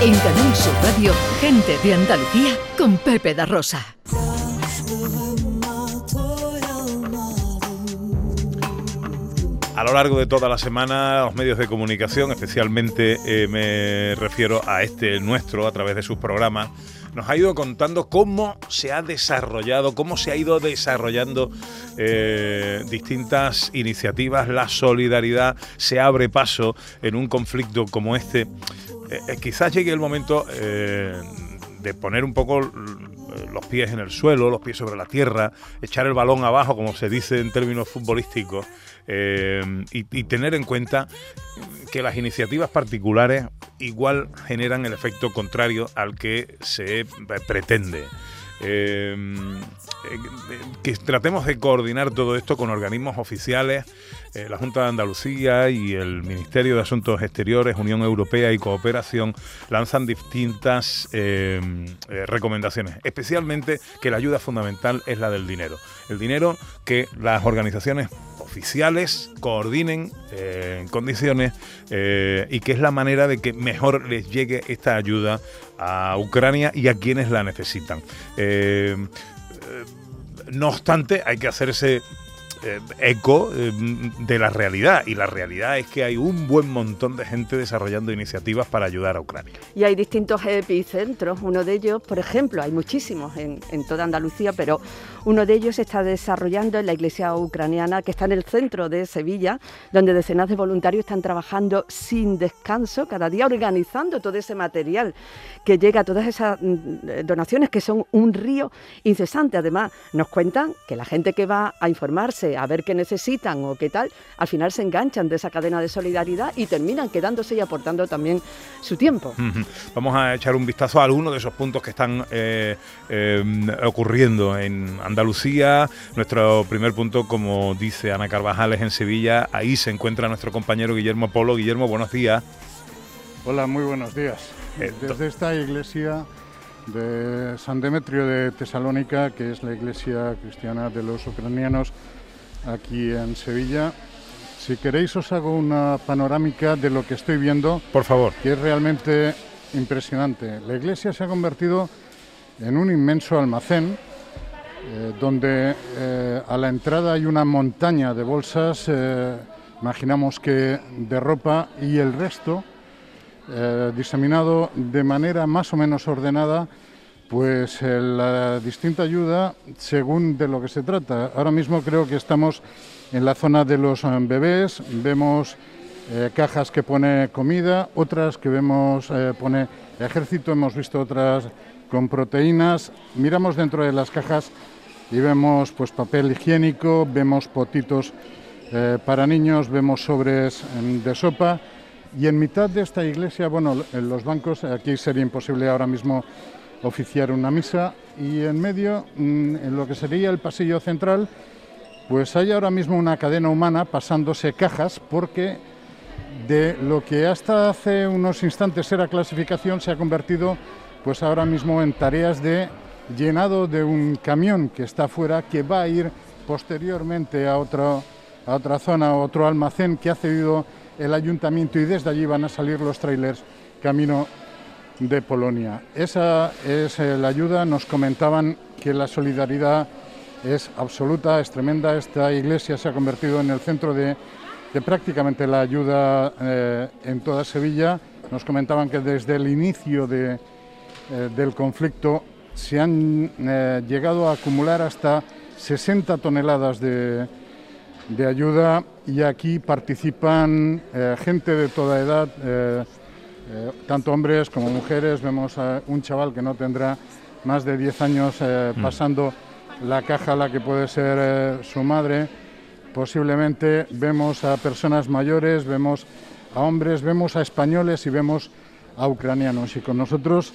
En Canal Sur Radio, gente de Andalucía con Pepe da Rosa. A lo largo de toda la semana, los medios de comunicación, especialmente eh, me refiero a este nuestro, a través de sus programas, nos ha ido contando cómo se ha desarrollado, cómo se ha ido desarrollando eh, distintas iniciativas, la solidaridad se abre paso en un conflicto como este. Eh, quizás llegue el momento de poner un poco los pies en el suelo, los pies sobre la tierra, echar el balón abajo, como se dice en términos futbolísticos, eh, y, tener en cuenta que las iniciativas particulares igual generan el efecto contrario al que se pretende. Eh, eh, que tratemos de coordinar todo esto con organismos oficiales, la Junta de Andalucía y el Ministerio de Asuntos Exteriores, Unión Europea y Cooperación lanzan distintas recomendaciones, especialmente que la ayuda fundamental es la del dinero. El dinero que las organizaciones oficiales coordinen eh, condiciones eh, y que es la manera de que mejor les llegue esta ayuda a Ucrania y a quienes la necesitan. Eh, no obstante, hay que hacerse eh, eco eh, de la realidad. Y la realidad es que hay un buen montón de gente desarrollando iniciativas para ayudar a Ucrania. Y hay distintos epicentros. Uno de ellos, por ejemplo, hay muchísimos en, en toda Andalucía, pero uno de ellos se está desarrollando en la iglesia ucraniana, que está en el centro de Sevilla, donde decenas de voluntarios están trabajando sin descanso, cada día organizando todo ese material que llega a todas esas mm, donaciones, que son un río incesante. Además, nos cuentan que la gente que va a informarse, a ver qué necesitan o qué tal, al final se enganchan de esa cadena de solidaridad y terminan quedándose y aportando también su tiempo. Vamos a echar un vistazo a algunos de esos puntos que están eh, eh, ocurriendo en Andalucía. Nuestro primer punto, como dice Ana Carvajal, es en Sevilla. Ahí se encuentra nuestro compañero Guillermo Polo. Guillermo, buenos días. Hola, muy buenos días. Desde esta iglesia de San Demetrio de Tesalónica, que es la iglesia cristiana de los ucranianos, aquí en Sevilla. Si queréis os hago una panorámica de lo que estoy viendo. Por favor. Que es realmente impresionante. La iglesia se ha convertido en un inmenso almacén eh, donde eh, a la entrada hay una montaña de bolsas, eh, imaginamos que de ropa, y el resto diseminado de manera más o menos ordenada pues eh, la distinta ayuda según de lo que se trata. Ahora mismo creo que estamos en la zona de los eh, bebés, vemos eh, cajas que pone comida, otras que vemos pone ejército, hemos visto otras con proteínas. Miramos dentro de las cajas y vemos pues papel higiénico, vemos potitos para niños, vemos sobres em, de sopa. Y en mitad de esta iglesia, bueno, en los bancos aquí sería imposible ahora mismo oficiar una misa y en medio, mm, en lo que sería el pasillo central, pues hay ahora mismo una cadena humana pasándose cajas porque de lo que hasta hace unos instantes era clasificación se ha convertido pues ahora mismo en tareas de llenado de un camión que está afuera que va a ir posteriormente a, otro, a otra zona, a otro almacén que ha cedido el ayuntamiento y desde allí van a salir los trailers camino de Polonia. Esa es eh, la ayuda. Nos comentaban que la solidaridad es absoluta, es tremenda. Esta iglesia se ha convertido en el centro de, prácticamente la ayuda eh, en toda Sevilla. Nos comentaban que desde el inicio de, eh, del conflicto se han llegado a acumular hasta 60 toneladas de, de ayuda y aquí participan gente de toda edad eh, tanto hombres como mujeres. Vemos a un chaval que no tendrá más de 10 años eh, mm. pasando la caja a la que puede ser eh, su madre. Posiblemente vemos a personas mayores, vemos a hombres, vemos a españoles y vemos a ucranianos. Y con nosotros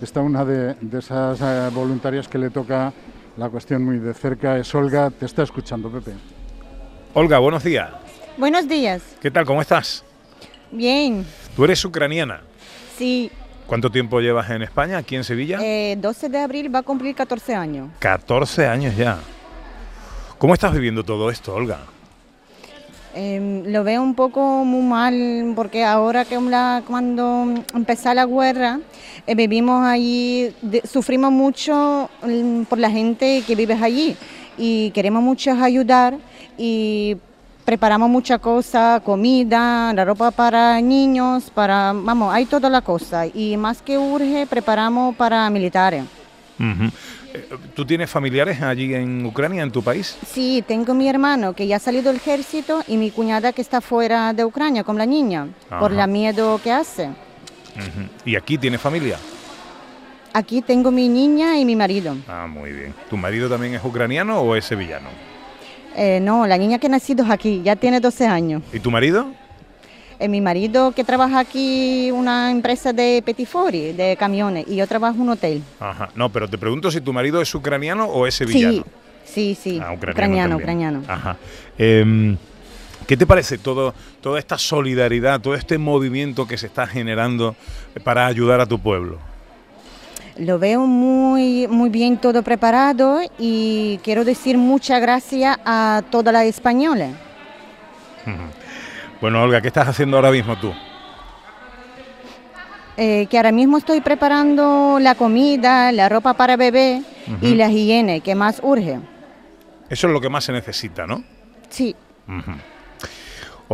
está una de, de esas voluntarias que le toca la cuestión muy de cerca. Es Olga, te está escuchando, Pepe. Olga, buenos días. Buenos días. ¿Qué tal? ¿Cómo estás? Bien. ¿Tú eres ucraniana? Sí. ¿Cuánto tiempo llevas en España, aquí en Sevilla? Eh, 12 de abril va a cumplir 14 años. 14 años ya. ¿Cómo estás viviendo todo esto, Olga? Em, lo veo un poco muy mal porque ahora que la- cuando empezó la guerra eh, vivimos allí, de- sufrimos mucho mm, por la gente que vive allí y queremos mucho ayudar y preparamos muchas cosas, comida, la ropa para niños, para, vamos, hay toda la cosa y más que urge preparamos para militares. Ujú. Eh, ¿Tú tienes familiares allí en Ucrania, en tu país? Sí, tengo mi hermano que ya ha salido del ejército y mi cuñada que está fuera de Ucrania con la niña, por Ajá. la miedo que hace. Ujú. ¿Y aquí tienes familia? Aquí tengo mi niña y mi marido. Ah, muy bien. ¿Tu marido también es ucraniano o es sevillano? Eh, no, la niña que ha nacido es aquí, ya tiene 12 años. ¿Y tu marido? Eh, mi marido que trabaja aquí una empresa de petifori, de camiones, y yo trabajo en un hotel. Ajá. No, pero te pregunto si tu marido es ucraniano o es sevillano. Sí, sí, sí. Ah, ucraniano, también. ucraniano. Ajá. Em, ¿Qué te parece todo, toda esta solidaridad, todo este movimiento que se está generando para ayudar a tu pueblo? Lo veo muy, muy bien todo preparado y quiero decir muchas gracias a todas las españolas. Bueno, Olga, ¿qué estás haciendo ahora mismo tú? Eh, que ahora mismo estoy preparando la comida, la ropa para bebé y la higiene, que más urge. Eso es lo que más se necesita, ¿no? Sí, Ujú.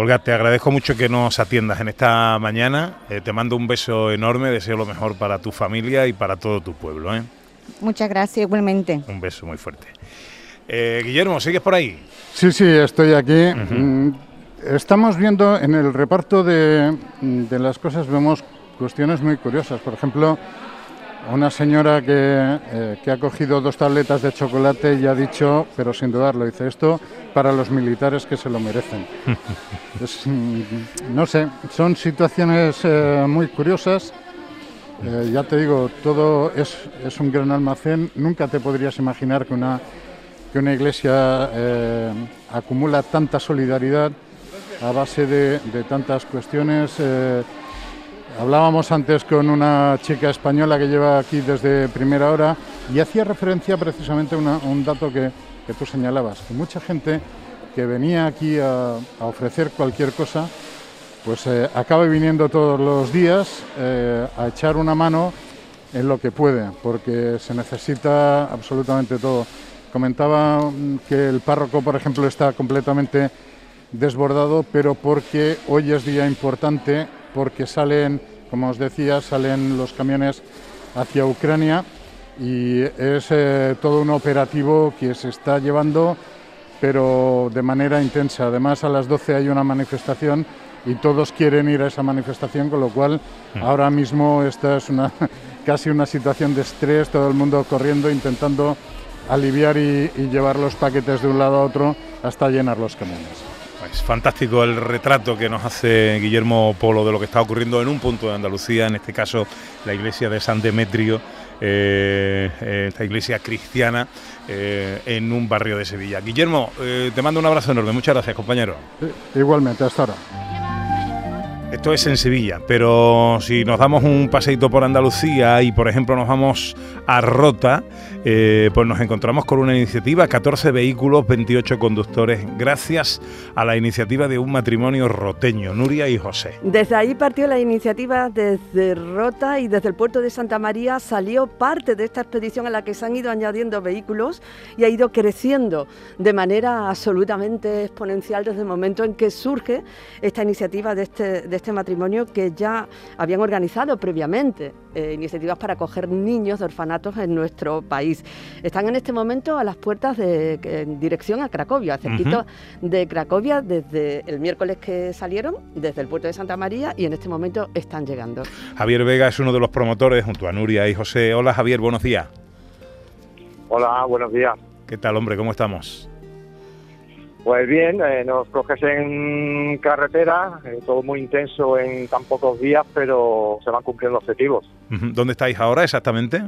Olga, te agradezco mucho que nos atiendas en esta mañana. Eh, te mando un beso enorme, deseo lo mejor para tu familia y para todo tu pueblo. ¿eh? muchas gracias igualmente. Un beso muy fuerte. Eh, Guillermo, ¿sigues por ahí? Sí, sí, estoy aquí. Mm, Estamos viendo en el reparto de, de las cosas, vemos cuestiones muy curiosas. Por ejemplo, una señora que, eh, que ha cogido dos tabletas de chocolate y ha dicho, pero sin dudarlo, dice esto para los militares que se lo merecen. Es, mm, no sé, son situaciones eh, muy curiosas. Eh, ya te digo, todo es, es un gran almacén. Nunca te podrías imaginar que una, que una iglesia eh, acumula tanta solidaridad a base de, de tantas cuestiones. eh, hablábamos antes con una chica española que lleva aquí desde primera hora y hacía referencia precisamente a un dato que, tú señalabas, que mucha gente que venía aquí a, a ofrecer cualquier cosa, pues eh, acaba viniendo todos los días eh, a echar una mano en lo que puede, porque se necesita absolutamente todo. Comentaba mm, que el párroco, por ejemplo, está completamente desbordado, pero porque hoy es día importante, porque salen, como os decía, salen los camiones hacia Ucrania y es eh, todo un operativo que se está llevando, pero de manera intensa. Además, a las 12 hay una manifestación y todos quieren ir a esa manifestación, con lo cual ahora mismo esta es una casi una situación de estrés, todo el mundo corriendo, intentando aliviar y, y llevar los paquetes de un lado a otro hasta llenar los camiones. Es fantástico el retrato que nos hace Guillermo Polo de lo que está ocurriendo en un punto de Andalucía, en este caso la iglesia de San Demetrio, eh, eh, esta iglesia cristiana eh, en un barrio de Sevilla. Guillermo, te mando un abrazo enorme, muchas gracias compañero. Igualmente, hasta ahora. Esto es en Sevilla, pero si nos damos un paseito por Andalucía y, por ejemplo, nos vamos a Rota, eh, pues nos encontramos con una iniciativa, 14 vehículos, 28 conductores, gracias a la iniciativa de un matrimonio roteño, Nuria y José. Desde ahí partió la iniciativa desde Rota y desde el puerto de Santa María salió parte de esta expedición a la que se han ido añadiendo vehículos y ha ido creciendo de manera absolutamente exponencial desde el momento en que surge esta iniciativa de este, este matrimonio que ya habían organizado previamente, eh, iniciativas para acoger niños de orfanatos en nuestro país. Están en este momento a las puertas de en dirección a Cracovia, cerquita de Cracovia desde el miércoles que salieron, desde el puerto de Santa María y en este momento están llegando. Javier Vega es uno de los promotores junto a Nuria y José. Hola Javier, buenos días. Hola, buenos días. ¿Qué tal, hombre? ¿Cómo estamos? Pues bien, eh, nos coges en carretera, eh, todo muy intenso en tan pocos días, pero se van cumpliendo objetivos. ¿Dónde estáis ahora exactamente?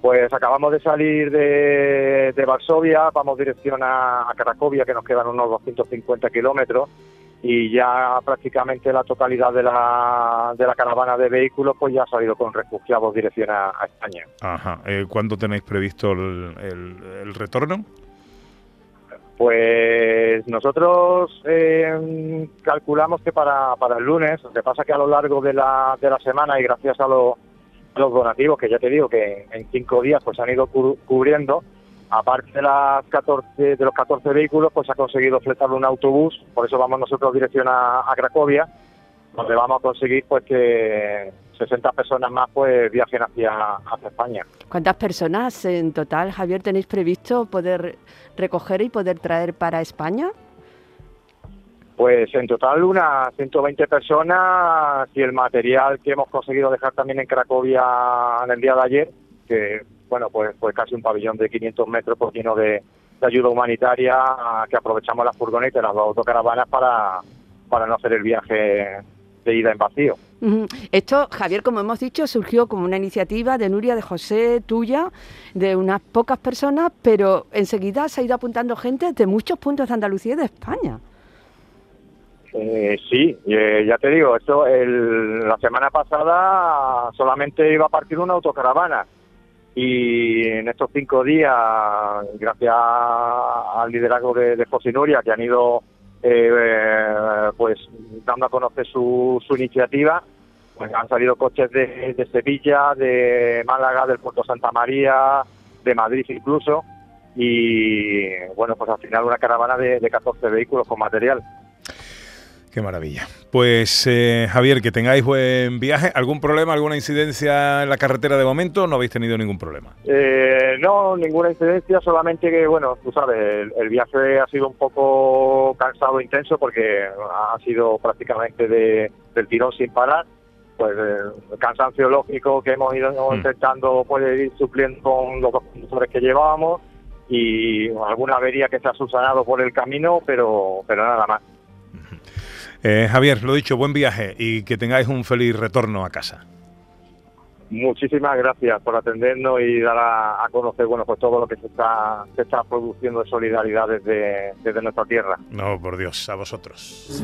Pues acabamos de salir de, de Varsovia, vamos dirección a, a Cracovia, que nos quedan unos 250 kilómetros, y ya prácticamente la totalidad de la, de la caravana de vehículos pues ya ha salido con refugiados dirección a, a España. Ajá. Eh, ¿Cuándo tenéis previsto el, el- el retorno? Pues nosotros eh, calculamos que para, el lunes, lo que pasa que a lo largo de la, de la semana y gracias a, los donativos, que ya te digo que en cinco días pues han ido cubriendo, aparte de, las 14, de los 14 vehículos, pues ha conseguido fletar un autobús, por eso vamos nosotros dirección a, a Cracovia, donde vamos a conseguir pues que 60 personas más pues viajen hacia, hacia España. ¿Cuántas personas en total, Javier, tenéis previsto poder recoger y poder traer para España? Pues en total unas 120 personas y el material que hemos conseguido dejar también en Cracovia en el día de ayer, que bueno, pues, pues casi un pabellón de 500 metros pues lleno de, ayuda humanitaria que aprovechamos las furgonetas, las autocaravanas para, para no hacer el viaje de ida en vacío. Esto, Javier, como hemos dicho, surgió como una iniciativa de Nuria, de José, tuya, de unas pocas personas, pero enseguida se ha ido apuntando gente de muchos puntos de Andalucía y de España. Eh, sí, eh, ya te digo, esto la semana pasada solamente iba a partir una autocaravana y en estos cinco días, gracias al liderazgo de, de José Nuria, que han ido eh, pues dando a conocer su, su iniciativa. Pues han salido coches de, Sevilla, de Málaga, del Puerto Santa María, de Madrid incluso, y bueno, pues al final una caravana de, de 14 vehículos con material. Qué maravilla. Pues eh, Javier, que tengáis buen viaje. ¿Algún problema, alguna incidencia en la carretera de momento? ¿No habéis tenido ningún problema? Eh, no, ninguna incidencia, solamente que, bueno, tú sabes, el, viaje ha sido un poco cansado, e intenso, porque ha sido prácticamente de, del tirón sin parar. Pues el cansancio lógico que hemos ido mm. intentando puede ir supliendo con los conductores que llevábamos y alguna avería que se ha subsanado por el camino, pero, pero nada más. Eh, Javier, lo dicho, buen viaje y que tengáis un feliz retorno a casa. Muchísimas gracias por atendernos y dar a, conocer bueno pues todo lo que se está, se está produciendo de solidaridad desde, desde nuestra tierra. No, por Dios, a vosotros.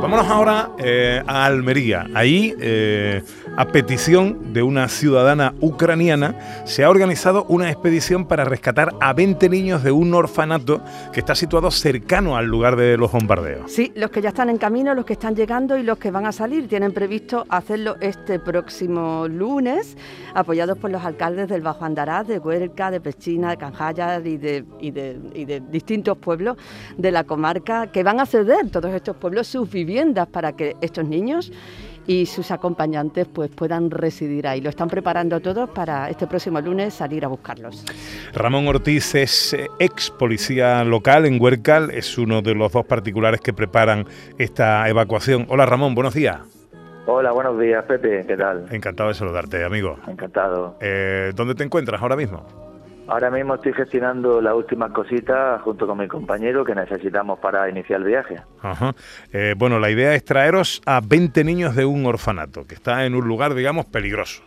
Vámonos ahora eh, a Almería. Ahí, eh, a petición de una ciudadana ucraniana, se ha organizado una expedición para rescatar a 20 niños de un orfanato que está situado cercano al lugar de los bombardeos. Sí, los que ya están en camino, los que están llegando y los que van a salir. Tienen previsto hacerlo este próximo lunes, apoyados por los alcaldes del Bajo Andaraz, de Huerca, de Pechina, de Canjaya y de, y de, y de distintos pueblos de la comarca que van a ceder todos estos pueblos sus viviendas para que estos niños y sus acompañantes pues puedan residir ahí. Lo están preparando todos para este próximo lunes salir a buscarlos. Ramón Ortiz es eh, ex policía local en Huercal, es uno de los dos particulares que preparan esta evacuación. Hola Ramón, buenos días. Hola, buenos días, Pepe, ¿qué tal? Encantado de saludarte, amigo. Encantado. Eh, ¿Dónde te encuentras ahora mismo? Ahora mismo estoy gestionando las últimas cositas junto con mi compañero que necesitamos para iniciar el viaje. Ajá. Eh, bueno, la idea es traeros a 20 niños de un orfanato que está en un lugar, digamos, peligroso.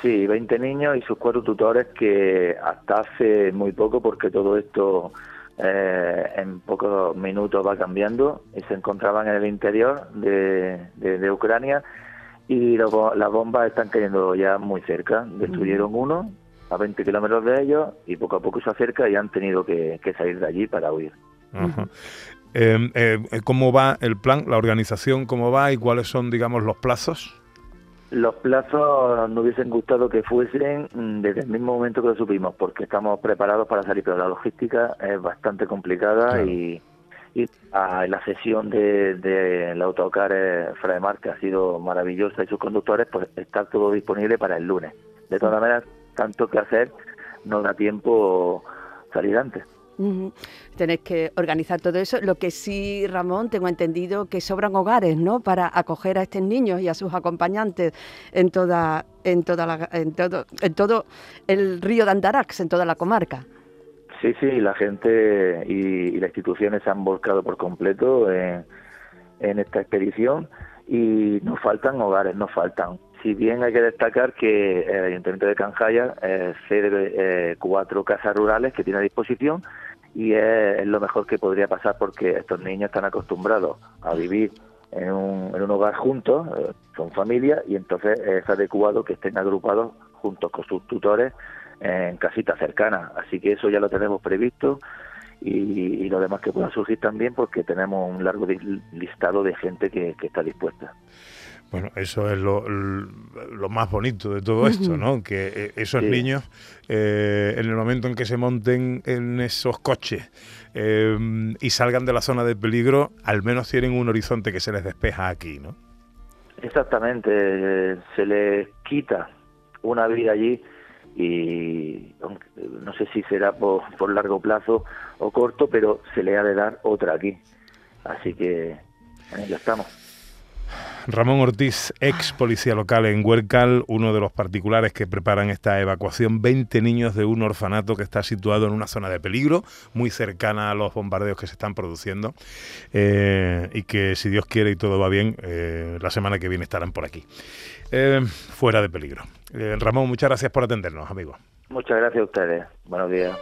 Sí, 20 niños y sus cuatro tutores que hasta hace muy poco, porque todo esto eh, en pocos minutos va cambiando, y se encontraban en el interior de, Ucrania y las bombas están cayendo ya muy cerca. Destruyeron uno, a 20 kilómetros de ellos y poco a poco se acerca y han tenido que, salir de allí para huir. Em, eh, ¿Cómo va el plan, la organización, cómo va y cuáles son, digamos, los plazos? Los plazos nos hubiesen gustado que fuesen mm, desde el mismo momento que lo supimos, porque estamos preparados para salir, pero la logística es bastante complicada y, la sesión del de, autocar eh, Fredemar, que ha sido maravillosa, y sus conductores, pues está todo disponible para el lunes. De todas maneras, tanto que hacer, no da tiempo salir antes. Tenéis que organizar todo eso. Lo que sí, Ramón, tengo entendido que sobran hogares, ¿no? Para acoger a estos niños y a sus acompañantes en toda, en toda la, en todo, en todo el río de Andarax, en toda la comarca. Sí, sí, la gente y, las instituciones se han volcado por completo en, en esta expedición y nos faltan hogares, nos faltan si bien hay que destacar que el Ayuntamiento de Canjaya eh, cede eh, cuatro casas rurales que tiene a disposición y es, lo mejor que podría pasar porque estos niños están acostumbrados a vivir en un, hogar juntos, eh, son familia y entonces es adecuado que estén agrupados juntos con sus tutores en casitas cercanas. Así que eso ya lo tenemos previsto y, lo demás que pueda surgir también porque tenemos un largo listado de gente que, está dispuesta. Bueno, eso es lo, más bonito de todo esto, ¿no? Que eh, esos niños, eh, en el momento en que se monten en esos coches eh, y salgan de la zona de peligro, al menos tienen un horizonte que se les despeja aquí, ¿no? Exactamente, se les quita una vida allí y no sé si será por, por largo plazo o corto, pero se le ha de dar otra aquí. Así que ello estamos. Ramón Ortiz, ex policía local en Huercal, uno de los particulares que preparan esta evacuación. 20 niños de un orfanato que está situado en una zona de peligro, muy cercana a los bombardeos que se están produciendo. Eh, y que, si Dios quiere y todo va bien, eh, la semana que viene estarán por aquí. Eh, fuera de peligro. Ramón, muchas gracias por atendernos, amigo. Muchas gracias a ustedes. Buenos días.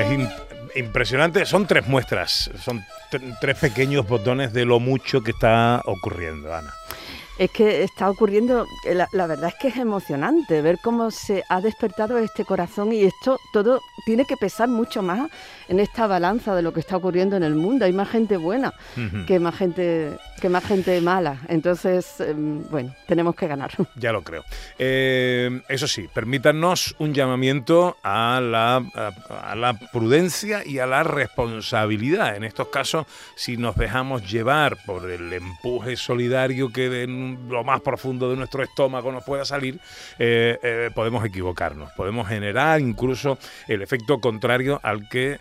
es impresionante. Son tres muestras, son tres pequeños botones de lo mucho que está ocurriendo, Ana. Es que está ocurriendo, la, la, verdad es que es emocionante ver cómo se ha despertado este corazón y esto todo tiene que pesar mucho más en esta balanza de lo que está ocurriendo en el mundo. Hay más gente buena que más gente que más gente mala. Entonces, em, bueno, tenemos que ganar. Ya lo creo. Eh, eso sí, permítanos un llamamiento a la, a, la prudencia y a la responsabilidad. En estos casos, si nos dejamos llevar por el empuje solidario que de lo más profundo de nuestro estómago nos pueda salir, eh, eh, podemos equivocarnos. Podemos generar incluso el efecto contrario al que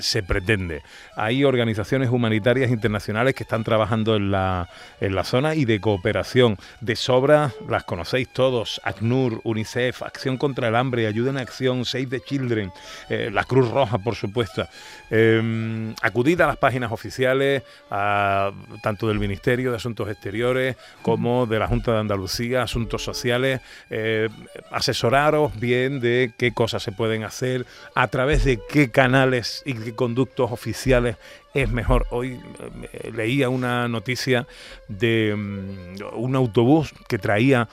se pretende. Hay organizaciones humanitarias internacionales que están trabajando en la, en la zona y de cooperación. De sobra las conocéis todos, ACNUR, UNICEF, Acción contra el Hambre, Ayuda en Acción, Save the Children, eh, la Cruz Roja, por supuesto. Eh, acudid a las páginas oficiales, tanto del Ministerio de Asuntos Exteriores de la Junta de Andalucía, Asuntos Sociales, eh, asesoraros bien de qué cosas se pueden hacer, a través de qué canales y qué conductos oficiales es mejor. Hoy eh, leía una noticia de mm, un autobús que traía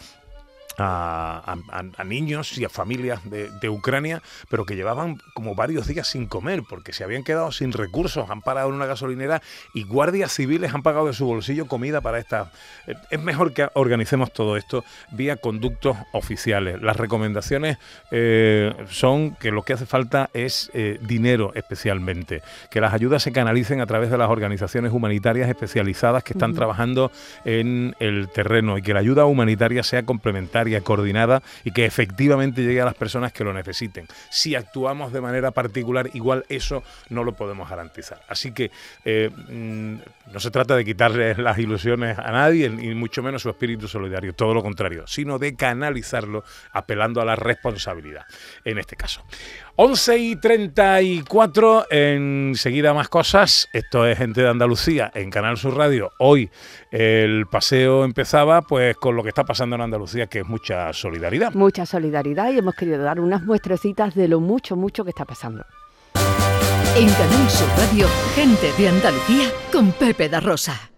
a, niños y a familias de, Ucrania, pero que llevaban como varios días sin comer porque se habían quedado sin recursos, han parado en una gasolinera y guardias civiles han pagado de su bolsillo comida para esta. Eh, es mejor que organicemos todo esto vía conductos oficiales. Las recomendaciones eh, son que lo que hace falta es eh, dinero especialmente, que las ayudas se canalicen a través de las organizaciones humanitarias especializadas que están trabajando en el terreno y que la ayuda humanitaria sea complementaria coordinada y que efectivamente llegue a las personas que lo necesiten. Si actuamos de manera particular, igual eso no lo podemos garantizar. Así que eh, mm, no se trata de quitarle las ilusiones a nadie, ni mucho menos su espíritu solidario, todo lo contrario, sino de canalizarlo apelando a la responsabilidad, en este caso. 11 y 34, enseguida más cosas. Esto es Gente de Andalucía en Canal Sur Radio. Hoy el paseo empezaba pues con lo que está pasando en Andalucía, que es mucha solidaridad. Mucha solidaridad y hemos querido dar unas muestrecitas de lo mucho, mucho que está pasando. En Canal Sur Radio, Gente de Andalucía con Pepe da Rosa.